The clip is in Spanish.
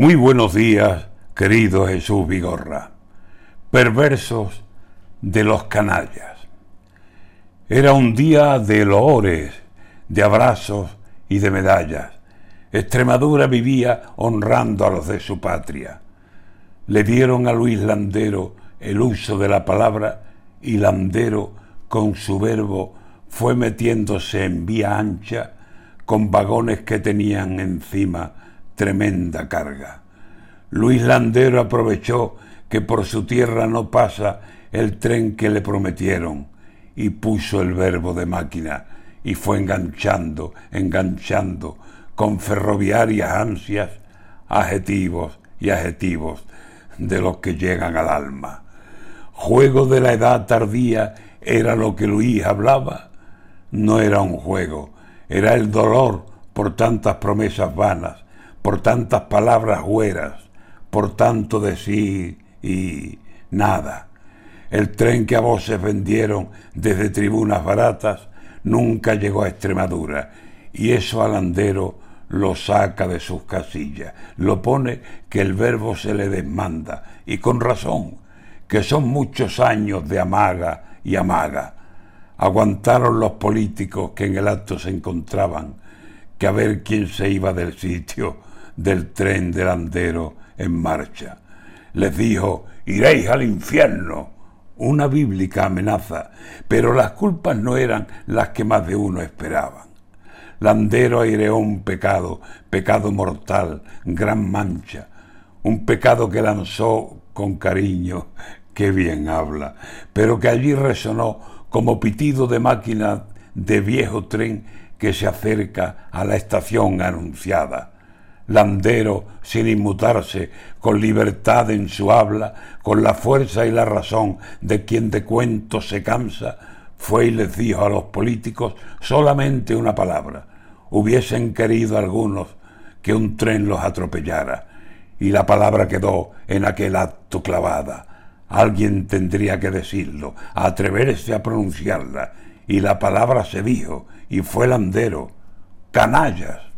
Muy buenos días, querido Jesús Vigorra. Perversos de los canallas. Era un día de loores, de abrazos y de medallas. Extremadura vivía honrando a los de su patria. Le dieron a Luis Landero el uso de la palabra y Landero con su verbo fue metiéndose en vía ancha con vagones que tenían encima tremenda carga. Luis Landero aprovechó que por su tierra no pasa el tren que le prometieron y puso el verbo de máquina y fue enganchando, enganchando con ferroviarias ansias adjetivos y adjetivos de los que llegan al alma. Juego de la edad tardía era lo que Luis hablaba. No era un juego, era el dolor por tantas promesas vanas, por tantas palabras hueras, por tanto decir y nada. El tren que a voces vendieron desde tribunas baratas nunca llegó a Extremadura y eso al andero lo saca de sus casillas, lo pone que el verbo se le desmanda y con razón, que son muchos años de amaga y amaga. Aguantaron los políticos que en el acto se encontraban, que a ver quién se iba del sitio del tren delantero en marcha. Les dijo, iréis al infierno, una bíblica amenaza, pero las culpas no eran las que más de uno esperaban. Landero aireó un pecado, pecado mortal, gran mancha, un pecado que lanzó con cariño, que bien habla, pero que allí resonó como pitido de máquina de viejo tren que se acerca a la estación anunciada. Landero, sin inmutarse, con libertad en su habla, con la fuerza y la razón de quien de cuentos se cansa, fue y les dijo a los políticos solamente una palabra. Hubiesen querido algunos que un tren los atropellara, y la palabra quedó en aquel acto clavada. Alguien tendría que decirlo, atreverse a pronunciarla, y la palabra se dijo, y fue Landero, canallas.